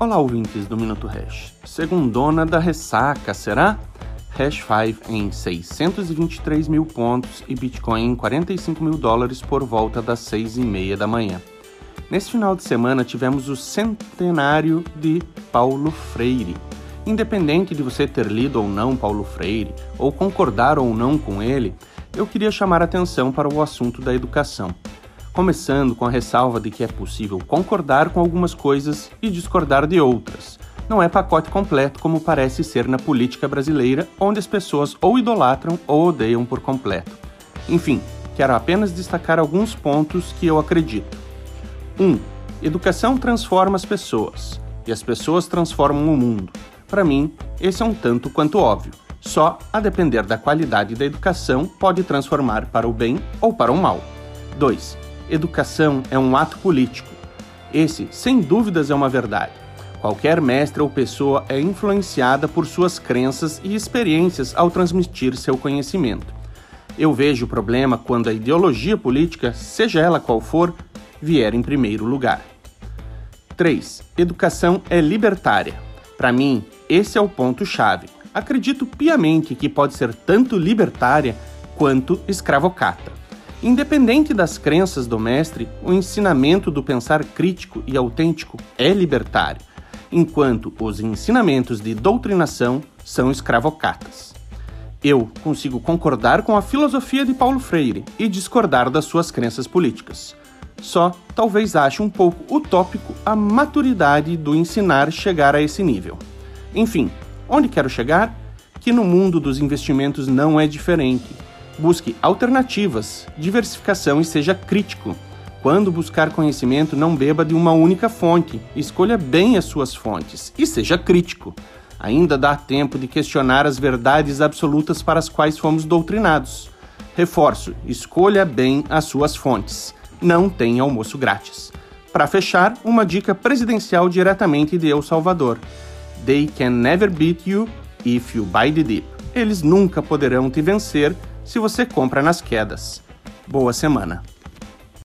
Olá, ouvintes do Minuto Hash. Segundona da ressaca, será? Hash 5 em 623 mil pontos e Bitcoin em 45 mil dólares por volta das 6 e meia da manhã. Nesse final de semana tivemos o centenário de Paulo Freire. Independente de você ter lido ou não Paulo Freire, ou concordar ou não com ele, eu queria chamar atenção para o assunto da educação. Começando com a ressalva de que é possível concordar com algumas coisas e discordar de outras. Não é pacote completo como parece ser na política brasileira, onde as pessoas ou idolatram ou odeiam por completo. Enfim, quero apenas destacar alguns pontos que eu acredito. 1. Um, educação transforma as pessoas, e as pessoas transformam o mundo. Para mim, esse é um tanto quanto óbvio. Só, a depender da qualidade da educação, pode transformar para o bem ou para o mal. 2. Educação é um ato político. Esse, sem dúvidas, é uma verdade. Qualquer mestre ou pessoa é influenciada por suas crenças e experiências ao transmitir seu conhecimento. Eu vejo o problema quando a ideologia política, seja ela qual for, vier em primeiro lugar. 3. Educação é libertária. Para mim, esse é o ponto-chave. Acredito piamente que pode ser tanto libertária quanto escravocata. Independente das crenças do mestre, o ensinamento do pensar crítico e autêntico é libertário, enquanto os ensinamentos de doutrinação são escravocatas. Eu consigo concordar com a filosofia de Paulo Freire e discordar das suas crenças políticas. Só talvez ache um pouco utópico a maturidade do ensinar chegar a esse nível. Enfim, onde quero chegar? Que no mundo dos investimentos não é diferente Busque alternativas, diversificação e seja crítico. Quando buscar conhecimento, não beba de uma única fonte. Escolha bem as suas fontes e seja crítico. Ainda dá tempo de questionar as verdades absolutas para as quais fomos doutrinados. Reforço: escolha bem as suas fontes. Não tem almoço grátis. Para fechar, uma dica presidencial diretamente de El Salvador: They can never beat you if you buy the dip. Eles nunca poderão te vencer se você compra nas quedas. Boa semana!